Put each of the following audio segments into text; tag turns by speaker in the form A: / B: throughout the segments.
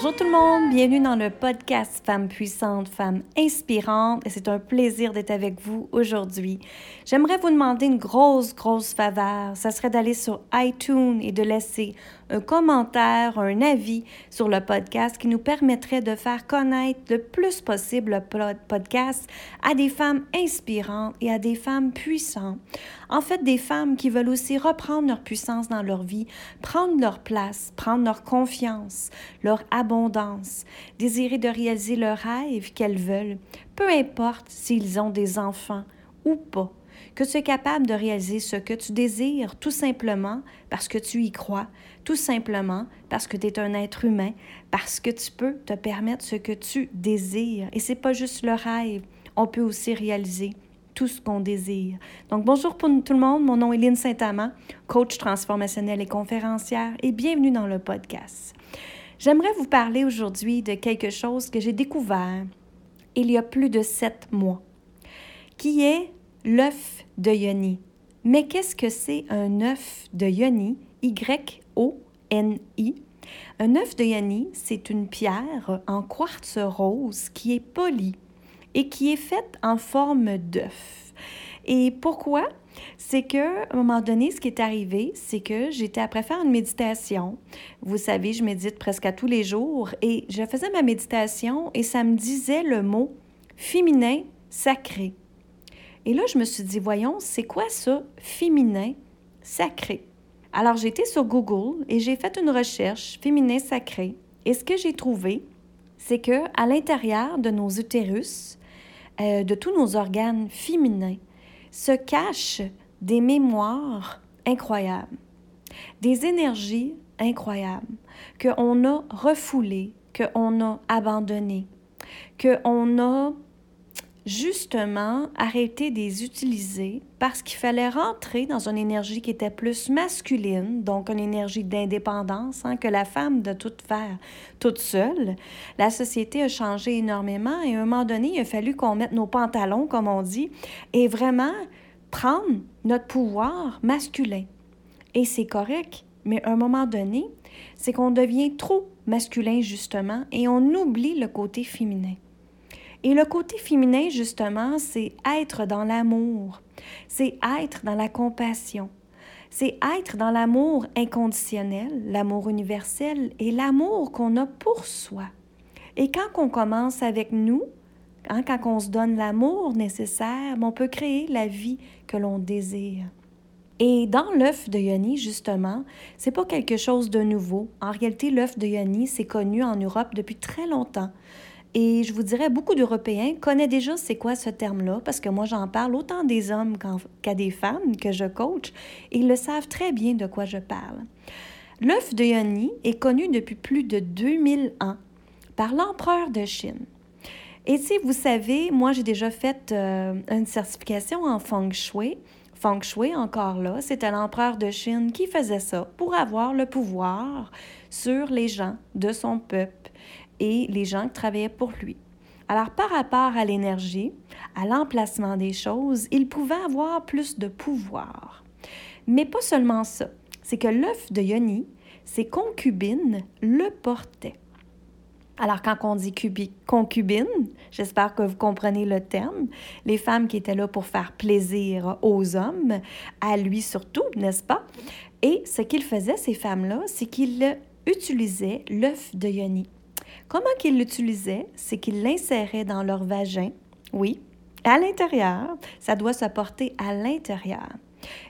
A: Bonjour tout le monde, bienvenue dans le podcast Femmes puissantes, Femmes inspirantes et c'est un plaisir d'être avec vous aujourd'hui. J'aimerais vous demander une grosse, grosse faveur. Ça serait d'aller sur iTunes et de laisser un commentaire, un avis sur le podcast qui nous permettrait de faire connaître le plus possible le podcast à des femmes inspirantes et à des femmes puissantes. En fait, des femmes qui veulent aussi reprendre leur puissance dans leur vie, prendre leur place, prendre leur confiance, leur abondance, désirer de réaliser leurs rêves qu'elles veulent, peu importe s'ils ont des enfants ou pas que tu es capable de réaliser ce que tu désires tout simplement parce que tu y crois, tout simplement parce que tu es un être humain, parce que tu peux te permettre ce que tu désires. Et c'est pas juste le rêve, on peut aussi réaliser tout ce qu'on désire. Donc bonjour pour tout le monde, mon nom est Lynne Saint-Amand, coach transformationnel et conférencière et bienvenue dans le podcast. J'aimerais vous parler aujourd'hui de quelque chose que j'ai découvert il y a plus de sept mois, qui est l'œuf de yoni. Mais qu'est-ce que c'est un œuf de yoni? Y-O-N-I. Un œuf de yoni, c'est une pierre en quartz rose qui est polie et qui est faite en forme d'œuf. Et pourquoi? C'est que, à un moment donné, ce qui est arrivé, c'est que j'étais après faire une méditation. Vous savez, je médite presque à tous les jours et je faisais ma méditation et ça me disait le mot féminin sacré. Et là, je me suis dit, voyons, c'est quoi ça, féminin sacré? Alors, j'ai été sur Google et j'ai fait une recherche féminin sacré. Et ce que j'ai trouvé, c'est que à l'intérieur de nos utérus, euh, de tous nos organes féminins, se cachent des mémoires incroyables, des énergies incroyables qu'on a refoulées, qu'on a abandonnées, qu'on a justement arrêter de les utiliser parce qu'il fallait rentrer dans une énergie qui était plus masculine, donc une énergie d'indépendance, hein, que la femme de tout faire toute seule. La société a changé énormément et à un moment donné, il a fallu qu'on mette nos pantalons, comme on dit, et vraiment prendre notre pouvoir masculin. Et c'est correct, mais à un moment donné, c'est qu'on devient trop masculin justement et on oublie le côté féminin. Et le côté féminin, justement, c'est être dans l'amour, c'est être dans la compassion, c'est être dans l'amour inconditionnel, l'amour universel et l'amour qu'on a pour soi. Et quand on commence avec nous, hein, quand on se donne l'amour nécessaire, on peut créer la vie que l'on désire. Et dans l'œuf de Yoni, justement, c'est pas quelque chose de nouveau. En réalité, l'œuf de Yoni, c'est connu en Europe depuis très longtemps. Et je vous dirais, beaucoup d'Européens connaissent déjà c'est quoi ce terme-là, parce que moi, j'en parle autant des hommes qu'à des femmes que je coach, et ils le savent très bien de quoi je parle. L'œuf de Yoni est connu depuis plus de 2000 ans par l'empereur de Chine. Et si vous savez, moi, j'ai déjà fait euh, une certification en feng shui. Feng shui, encore là, c'était l'empereur de Chine qui faisait ça pour avoir le pouvoir sur les gens de son peuple et les gens qui travaillaient pour lui. Alors, par rapport à l'énergie, à l'emplacement des choses, il pouvait avoir plus de pouvoir. Mais pas seulement ça, c'est que l'œuf de Yoni, ses concubines le portaient. Alors, quand on dit concubine, j'espère que vous comprenez le terme, les femmes qui étaient là pour faire plaisir aux hommes, à lui surtout, n'est-ce pas? Et ce qu'ils faisaient, ces femmes-là, c'est qu'ils utilisaient l'œuf de Yoni. Comment qu'ils l'utilisaient, c'est qu'ils l'inséraient dans leur vagin, oui, à l'intérieur, ça doit se porter à l'intérieur.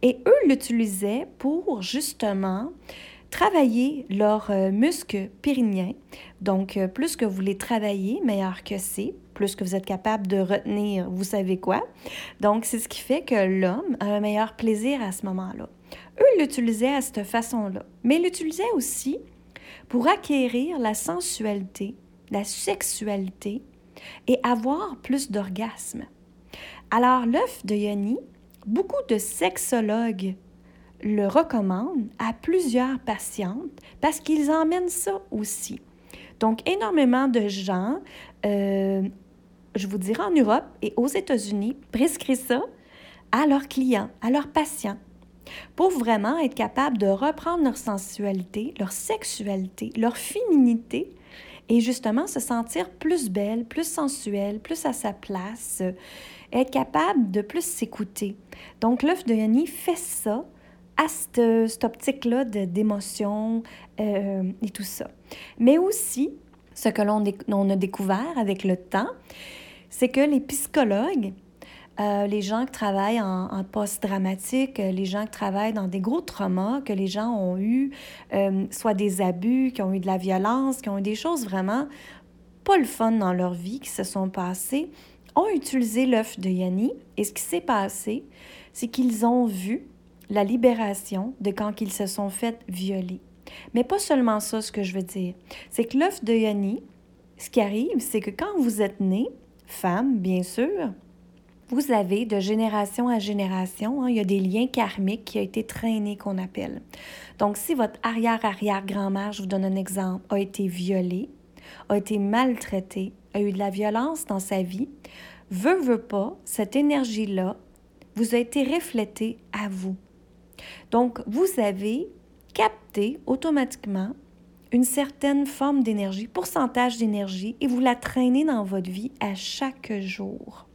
A: Et eux l'utilisaient pour justement travailler leurs euh, muscles périnéens. Donc, euh, plus que vous les travaillez, meilleur que c'est, plus que vous êtes capable de retenir, vous savez quoi. Donc, c'est ce qui fait que l'homme a un meilleur plaisir à ce moment-là. Eux l'utilisaient à cette façon-là. Mais l'utilisaient aussi pour acquérir la sensualité, la sexualité et avoir plus d'orgasme. Alors, l'œuf de Yoni, beaucoup de sexologues le recommandent à plusieurs patientes parce qu'ils emmènent ça aussi. Donc, énormément de gens, euh, je vous dirais en Europe et aux États-Unis, prescrivent ça à leurs clients, à leurs patients pour vraiment être capable de reprendre leur sensualité, leur sexualité, leur féminité et justement se sentir plus belle, plus sensuelle, plus à sa place, euh, être capable de plus s'écouter. Donc l'œuf de Yoni fait ça à cette, optique-là d'émotion euh, et tout ça. Mais aussi, ce que l'on a découvert avec le temps, c'est que les psychologues, euh, les gens qui travaillent en, post-dramatique, euh, les gens qui travaillent dans des gros traumas, que les gens ont eu, euh, soit des abus, qui ont eu de la violence, qui ont eu des choses vraiment pas le fun dans leur vie qui se sont passées, ont utilisé l'œuf de Yanni. Et ce qui s'est passé, c'est qu'ils ont vu la libération de quand ils se sont fait violer. Mais pas seulement ça, ce que je veux dire. C'est que l'œuf de Yanni, ce qui arrive, c'est que quand vous êtes né, femme, bien sûr, vous avez de génération à génération, hein, il y a des liens karmiques qui ont été traînés qu'on appelle. Donc, si votre arrière-arrière-grand-mère, je vous donne un exemple, a été violée, a été maltraitée, a eu de la violence dans sa vie, veut, veut pas, cette énergie-là vous a été reflétée à vous. Donc, vous avez capté automatiquement une certaine forme d'énergie, pourcentage d'énergie, et vous la traînez dans votre vie à chaque jour.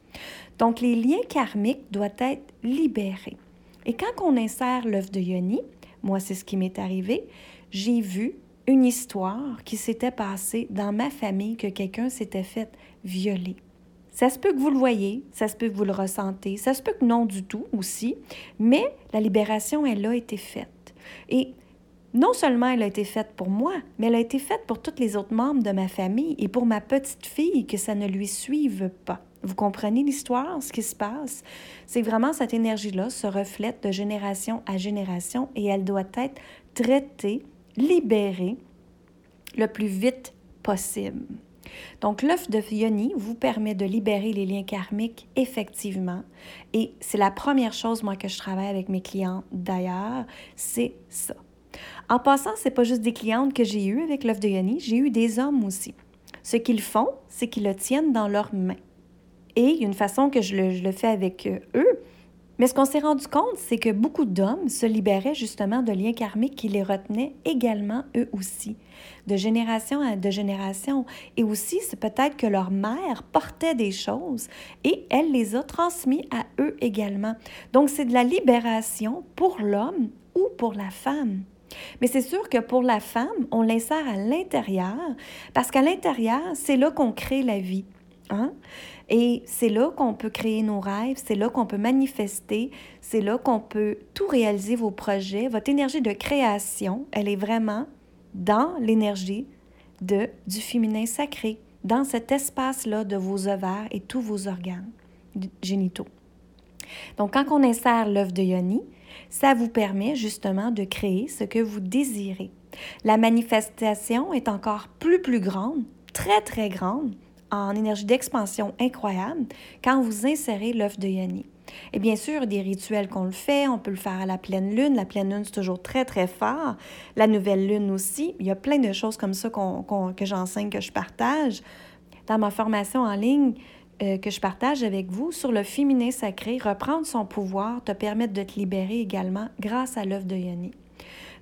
A: Donc, les liens karmiques doivent être libérés. Et quand on insère l'œuf de Yoni, moi, c'est ce qui m'est arrivé, j'ai vu une histoire qui s'était passée dans ma famille que quelqu'un s'était fait violer. Ça se peut que vous le voyez, ça se peut que vous le ressentez, ça se peut que non du tout aussi, mais la libération, elle a été faite. Et non seulement elle a été faite pour moi, mais elle a été faite pour tous les autres membres de ma famille et pour ma petite fille, que ça ne lui suive pas. Vous comprenez l'histoire, ce qui se passe? C'est vraiment cette énergie-là se reflète de génération à génération et elle doit être traitée, libérée le plus vite possible. Donc, l'œuf de Yoni vous permet de libérer les liens karmiques effectivement. Et c'est la première chose, moi, que je travaille avec mes clients d'ailleurs, c'est ça. En passant, c'est pas juste des clientes que j'ai eues avec l'œuf de Yoni, j'ai eu des hommes aussi. Ce qu'ils font, c'est qu'ils le tiennent dans leurs mains. Et il y a une façon que je le, fais avec euh, eux. Mais ce qu'on s'est rendu compte, c'est que beaucoup d'hommes se libéraient justement de liens karmiques qui les retenaient également eux aussi, de génération à de génération. Et aussi, c'est peut-être que leur mère portait des choses et elle les a transmis à eux également. Donc, c'est de la libération pour l'homme ou pour la femme. Mais c'est sûr que pour la femme, on l'insère à l'intérieur parce qu'à l'intérieur, c'est là qu'on crée la vie. Hein? Et c'est là qu'on peut créer nos rêves, c'est là qu'on peut manifester, c'est là qu'on peut tout réaliser vos projets. Votre énergie de création, elle est vraiment dans l'énergie de, du féminin sacré, dans cet espace-là de vos ovaires et tous vos organes génitaux. Donc, quand on insère l'œuf de Yoni, ça vous permet justement de créer ce que vous désirez. La manifestation est encore plus, plus grande, très, très grande, en énergie d'expansion incroyable quand vous insérez l'œuf de Yoni. Et bien sûr, des rituels qu'on le fait, on peut le faire à la pleine lune. La pleine lune, c'est toujours très, très fort. La nouvelle lune aussi. Il y a plein de choses comme ça que j'enseigne, que je partage. Dans ma formation en ligne euh, que je partage avec vous sur le féminin sacré, reprendre son pouvoir te permet de te libérer également grâce à l'œuf de Yoni.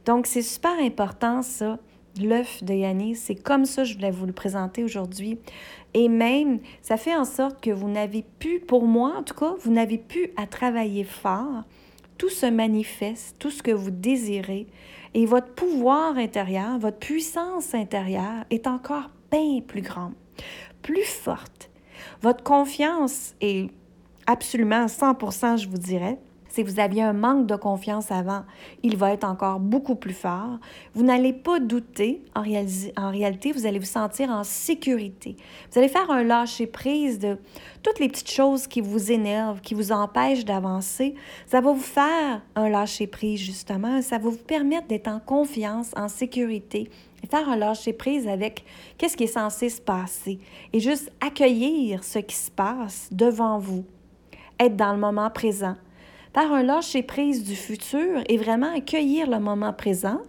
A: Donc, c'est super important, ça, l'œuf de Yanni. C'est comme ça que je voulais vous le présenter aujourd'hui. Et même, ça fait en sorte que vous n'avez plus, pour moi en tout cas, vous n'avez plus à travailler fort. Tout se manifeste, tout ce que vous désirez. Et votre pouvoir intérieur, votre puissance intérieure est encore bien plus grande, plus forte. Votre confiance est absolument 100%, je vous dirais. Si vous aviez un manque de confiance avant, il va être encore beaucoup plus fort. Vous n'allez pas douter. En, en, réalité, vous allez vous sentir en sécurité. Vous allez faire un lâcher-prise de toutes les petites choses qui vous énervent, qui vous empêchent d'avancer. Ça va vous faire un lâcher-prise, justement. Ça va vous permettre d'être en confiance, en sécurité faire un lâcher-prise avec qu'est-ce qui est censé se passer et juste accueillir ce qui se passe devant vous. Être dans le moment présent, par un lâcher-prise du futur et vraiment accueillir le moment présent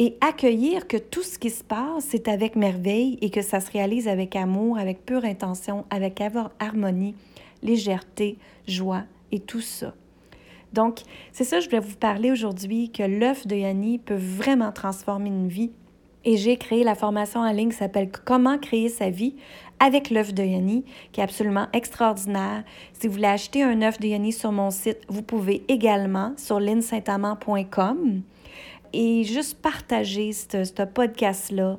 A: et accueillir que tout ce qui se passe, c'est avec merveille et que ça se réalise avec amour, avec pure intention, avec harmonie, légèreté, joie et tout ça. Donc, c'est ça que je voulais vous parler aujourd'hui, que l'œuf de Yanni peut vraiment transformer une vie Et j'ai créé la formation en ligne qui s'appelle Comment créer sa vie avec l'œuf de Yanni, qui est absolument extraordinaire. Si vous voulez acheter un œuf de Yanni sur mon site, vous pouvez également sur linsaintamant.com et juste partager ce podcast-là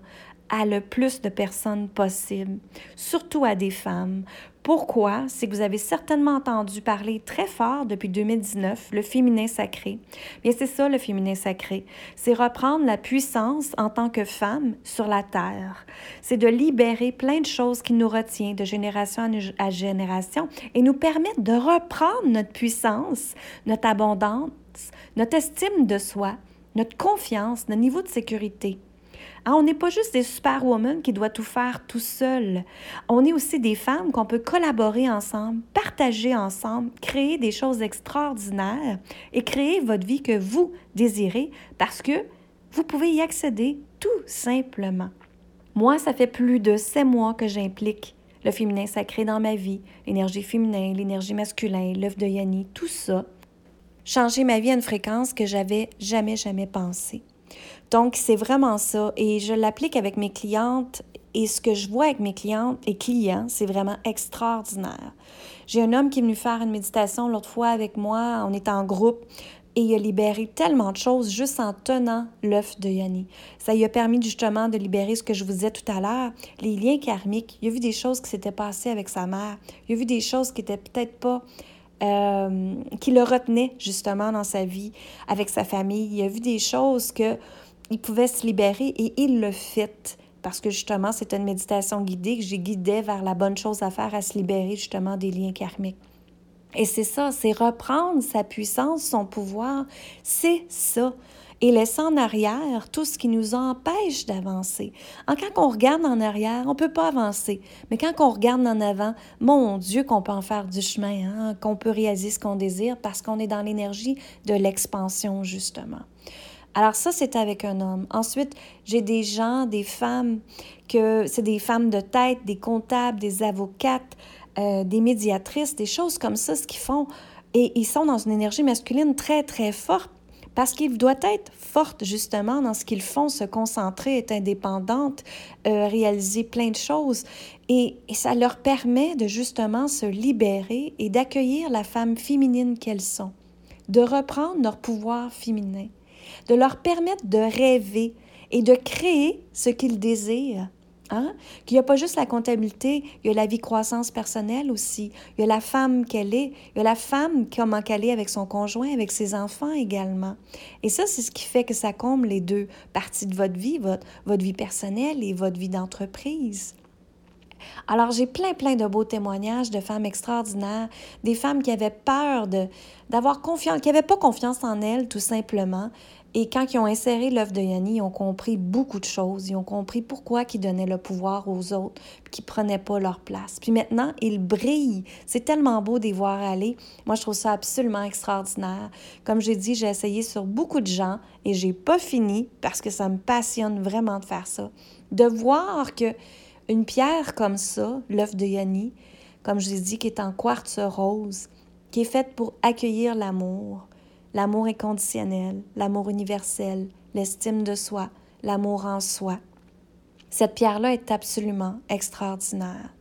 A: à le plus de personnes possible, surtout à des femmes. Pourquoi? C'est que vous avez certainement entendu parler très fort depuis 2019, le féminin sacré. Bien, c'est ça le féminin sacré. C'est reprendre la puissance en tant que femme sur la terre. C'est de libérer plein de choses qui nous retiennent de génération à génération et nous permettre de reprendre notre puissance, notre abondance, notre estime de soi, notre confiance, notre niveau de sécurité. Ah, on n'est pas juste des superwomen qui doivent tout faire tout seul. On est aussi des femmes qu'on peut collaborer ensemble, partager ensemble, créer des choses extraordinaires et créer votre vie que vous désirez parce que vous pouvez y accéder tout simplement. Moi, ça fait plus de sept mois que j'implique le féminin sacré dans ma vie, l'énergie féminine, l'énergie masculine, l'œuf de Yanni, tout ça. Changer ma vie à une fréquence que j'avais jamais, jamais pensée. Donc, c'est vraiment ça. Et je l'applique avec mes clientes et ce que je vois avec mes clientes et clients, c'est vraiment extraordinaire. J'ai un homme qui est venu faire une méditation l'autre fois avec moi. On est en groupe et il a libéré tellement de choses juste en tenant l'œuf de Yanni. Ça lui a permis justement de libérer ce que je vous disais tout à l'heure, les liens karmiques. Il a vu des choses qui s'étaient passées avec sa mère. Il a vu des choses qui étaient peut-être pas euh, qui le retenaient justement dans sa vie avec sa famille. Il a vu des choses que il pouvait se libérer et il le fait parce que justement, c'était une méditation guidée que j'ai guidé vers la bonne chose à faire, à se libérer justement des liens karmiques. Et c'est ça, c'est reprendre sa puissance, son pouvoir, c'est ça. Et laisser en arrière tout ce qui nous empêche d'avancer. Quand on regarde en arrière, on ne peut pas avancer. Mais quand on regarde en avant, mon Dieu, qu'on peut en faire du chemin, hein, qu'on peut réaliser ce qu'on désire parce qu'on est dans l'énergie de l'expansion, justement. Alors ça, c'est avec un homme. Ensuite, j'ai des gens, des femmes, que c'est des femmes de tête, des comptables, des avocates, euh, des médiatrices, des choses comme ça, ce qu'ils font. Et ils sont dans une énergie masculine très, très forte parce qu'ils doivent être fortes justement dans ce qu'ils font, se concentrer, être indépendantes, euh, réaliser plein de choses. Et, et, ça leur permet de justement se libérer et d'accueillir la femme féminine qu'elles sont, de reprendre leur pouvoir féminin de leur permettre de rêver et de créer ce qu'ils désirent. Hein? Qu'il n'y a pas juste la comptabilité, il y a la vie croissance personnelle aussi. Il y a la femme qu'elle est, il y a la femme comment qu'elle est avec son conjoint, avec ses enfants également. Et ça, c'est ce qui fait que ça comble les deux parties de votre vie, votre, votre vie personnelle et votre vie d'entreprise. Alors, j'ai plein, plein de beaux témoignages de femmes extraordinaires, des femmes qui avaient peur d'avoir confiance, qui n'avaient pas confiance en elles, tout simplement, et quand ils ont inséré l'œuvre de Yanni, ils ont compris beaucoup de choses. Ils ont compris pourquoi ils donnaient le pouvoir aux autres, qu'ils ne prenaient pas leur place. Puis maintenant, ils brillent. C'est tellement beau de les voir aller. Moi, je trouve ça absolument extraordinaire. Comme j'ai dit, j'ai essayé sur beaucoup de gens et j'ai pas fini parce que ça me passionne vraiment de faire ça. De voir que une pierre comme ça, l'œuf de Yanni, comme je l'ai dit, qui est en quartz rose, qui est faite pour accueillir l'amour, l'amour inconditionnel, l'amour universel, l'estime de soi, l'amour en soi. Cette pierre-là est absolument extraordinaire.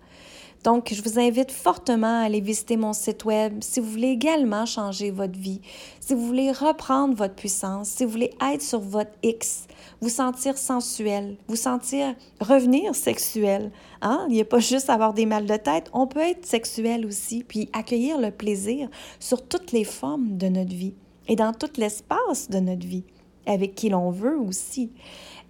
A: Donc, je vous invite fortement à aller visiter mon site web si vous voulez également changer votre vie, si vous voulez reprendre votre puissance, si vous voulez être sur votre X, vous sentir sensuel, vous sentir revenir sexuel. Hein? Il n'y a pas juste avoir des mal de tête, on peut être sexuel aussi, puis accueillir le plaisir sur toutes les formes de notre vie et dans tout l'espace de notre vie, avec qui l'on veut aussi.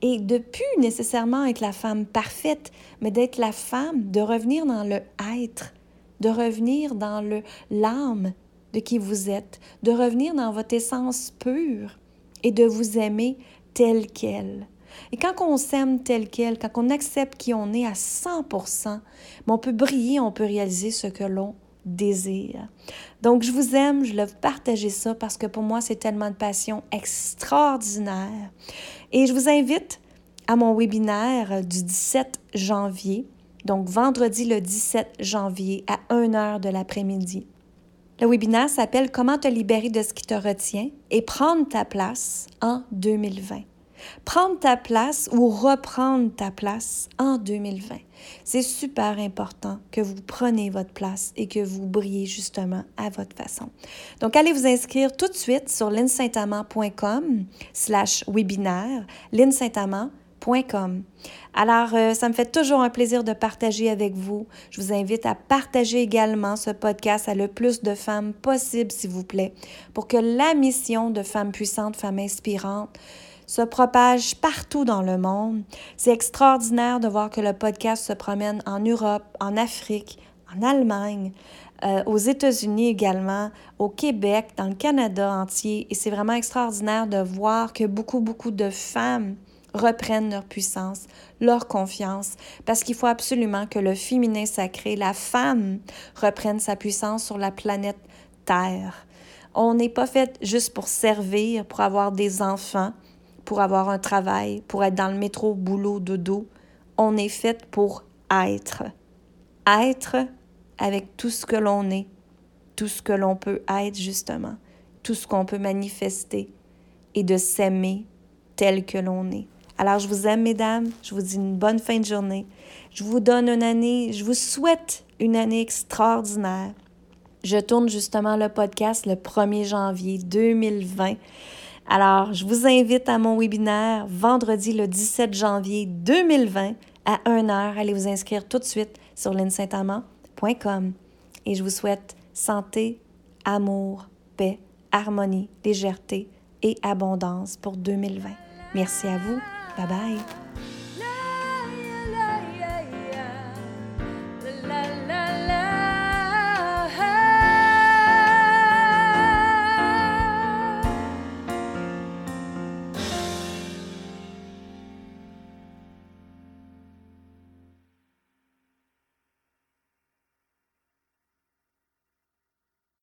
A: Et de plus nécessairement être la femme parfaite, mais d'être la femme, de revenir dans le être, de revenir dans le l'âme de qui vous êtes, de revenir dans votre essence pure et de vous aimer tel quel. Et quand on s'aime tel quel, quand on accepte qui on est à 100%, on peut briller, on peut réaliser ce que l'on désir. Donc, je vous aime, je vous partager ça parce que pour moi, c'est tellement de passion extraordinaire. Et je vous invite à mon webinaire du 17 janvier, donc vendredi le 17 janvier à 1h de l'après-midi. Le webinaire s'appelle Comment te libérer de ce qui te retient et prendre ta place en 2020. Prendre ta place ou reprendre ta place en 2020. C'est super important que vous preniez votre place et que vous brillez justement à votre façon. Donc, allez vous inscrire tout de suite sur linsaintamant.com slash webinaire, linsaintamant.com. Alors, euh, ça me fait toujours un plaisir de partager avec vous. Je vous invite à partager également ce podcast à le plus de femmes possible, s'il vous plaît, pour que la mission de Femmes puissantes, Femmes inspirantes se propage partout dans le monde. C'est extraordinaire de voir que le podcast se promène en Europe, en Afrique, en Allemagne, euh, aux États-Unis également, au Québec, dans le Canada entier. Et c'est vraiment extraordinaire de voir que beaucoup, beaucoup de femmes reprennent leur puissance, leur confiance, parce qu'il faut absolument que le féminin sacré, la femme, reprenne sa puissance sur la planète Terre. On n'est pas fait juste pour servir, pour avoir des enfants, pour avoir un travail, pour être dans le métro, boulot, dodo. On est fait pour être. Être avec tout ce que l'on est, tout ce que l'on peut être justement, tout ce qu'on peut manifester et de s'aimer tel que l'on est. Alors je vous aime, mesdames, je vous dis une bonne fin de journée. Je vous donne une année, je vous souhaite une année extraordinaire. Je tourne justement le podcast le 1er janvier 2020. Alors, je vous invite à mon webinaire vendredi le 17 janvier 2020 à 1h. Allez vous inscrire tout de suite sur linsaintamant.com. Et je vous souhaite santé, amour, paix, harmonie, légèreté et abondance pour 2020. Merci à vous. Bye bye.